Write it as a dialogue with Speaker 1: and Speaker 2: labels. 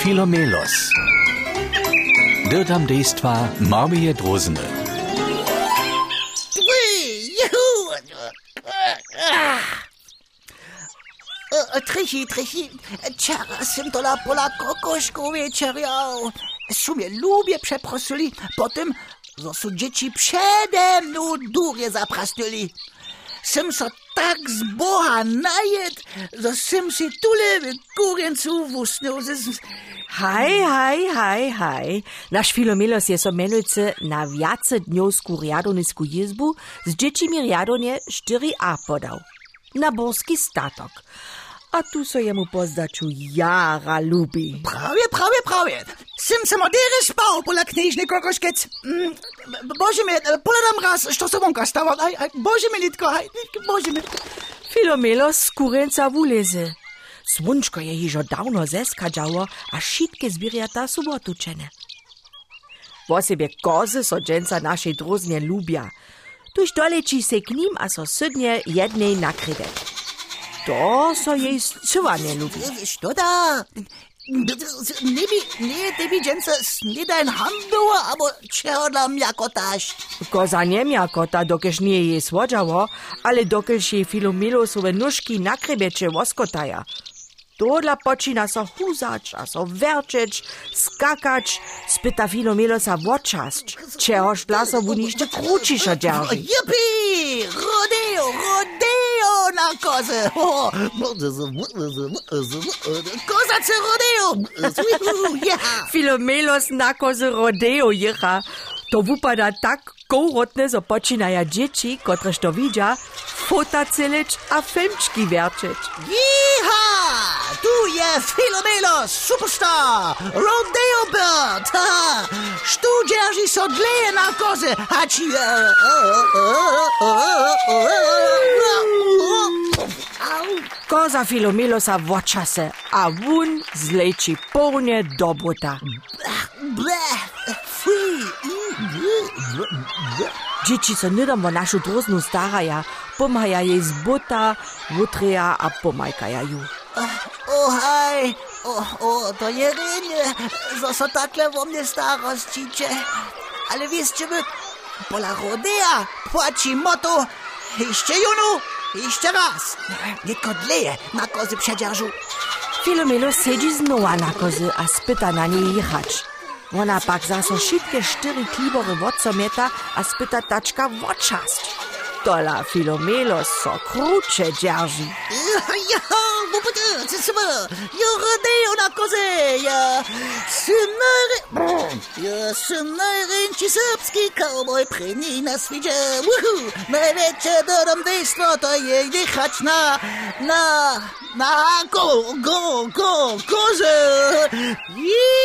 Speaker 1: Filomelos. Dirtam dejstva Marmije Drozene.
Speaker 2: Trichy, trichy, czara sem to la pola kokoszku wieczeriał. Sumie lubię przeprosili, potem, są dzieci przede mną durje zaprasnuli. Sem so tak z Boha że sem si tule w kurjencu.
Speaker 3: Haj, mm. haj, haj, haj. Naš Filomelos je somenujce na vjacednjovsku rjadonisku jizbu z džečimi rjadonje 4a podal. Na borski statok. A tu so jemu pozdaču jara ljubi.
Speaker 2: Prav je, prav je, prav je. Sem samo dere spal, pola knjižni kokoškec. Mm, bože me, pola nam raz, što se vonka stava. Aj, aj, bože me, litko, aj, bože me.
Speaker 3: Filomelos kurenca vuleze. Słonczko je hižo dawno zeskadzało, a šitke zbirjata subotučene. Wosebie kozy so dżęca naszej droznie lubia. Tuż doleci se k nim, a so sydnie jednej nakryde. To so jej zcyła nie lubi.
Speaker 2: Što da? Nie bi, nie, ty bi dżęca snidajn handlowa, albo czego dla jako taś.
Speaker 3: Koza nie mia kota, dokeż nie jej słodzało, ale dokeż jej filomelosowe nóżki na krebecze Todla počina so huzać, a so werčeć, skakać, spyta filomelosa woczasć, czehoż dla so wunište kručišo dzierży.
Speaker 2: Jupi! Rodeo, rodeo na kozę! O, Kozace rodeo!
Speaker 3: Filomelos na kozy rodeo jecha. To wupada tak kołrotne, zo počinaja dzieci, kotreż to widzia, fotacelić a filmczki werčeć.
Speaker 2: Jiha! Filomeno, superstar, rodeo bird. Študjaži so dlje na koze, hači.
Speaker 3: Koza Filomilosa voča se, a vun zleči
Speaker 2: polnje dobrota.
Speaker 3: Dzieci se nedomo našu droznu staraja, pomaja jej z bota, vutreja a pomajkaja ju.
Speaker 2: Ah, O, haj! O, o, to je rynie, że so takle wo mnie starościcie. Ale wiecie wy, pola rodea płaci moto, jeszcze junu, jeszcze raz. Tylko dleje na kozy przedzierżu.
Speaker 3: Filomelo siedzi znowa na kozy a spyta na niej jechać. Ona pak zaso šitke štyri klibory wocomieta a spyta taczka woczast. Tola Filomelo so krucze dzierży.
Speaker 2: Ja, bo potem, co sobie, ja rodeo na kozy, ja synary, ja synary, ci serbski cowboy pryni na świecie, uhu, największe dorobnictwo to je jechać na, na, na go, go, go, kozę. Jee!